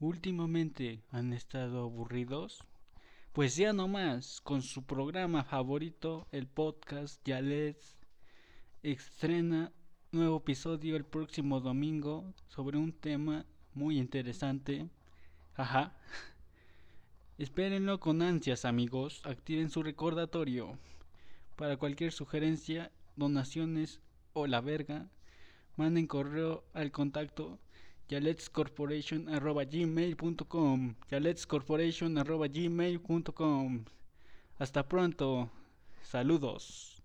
últimamente han estado aburridos, pues ya no más con su programa favorito, el podcast Ya les estrena nuevo episodio el próximo domingo sobre un tema muy interesante. Ajá. Espérenlo con ansias, amigos. Activen su recordatorio. Para cualquier sugerencia, donaciones o la verga, manden correo al contacto yaletscorporation.gmail.com yaletscorporation.gmail.com Hasta pronto. Saludos.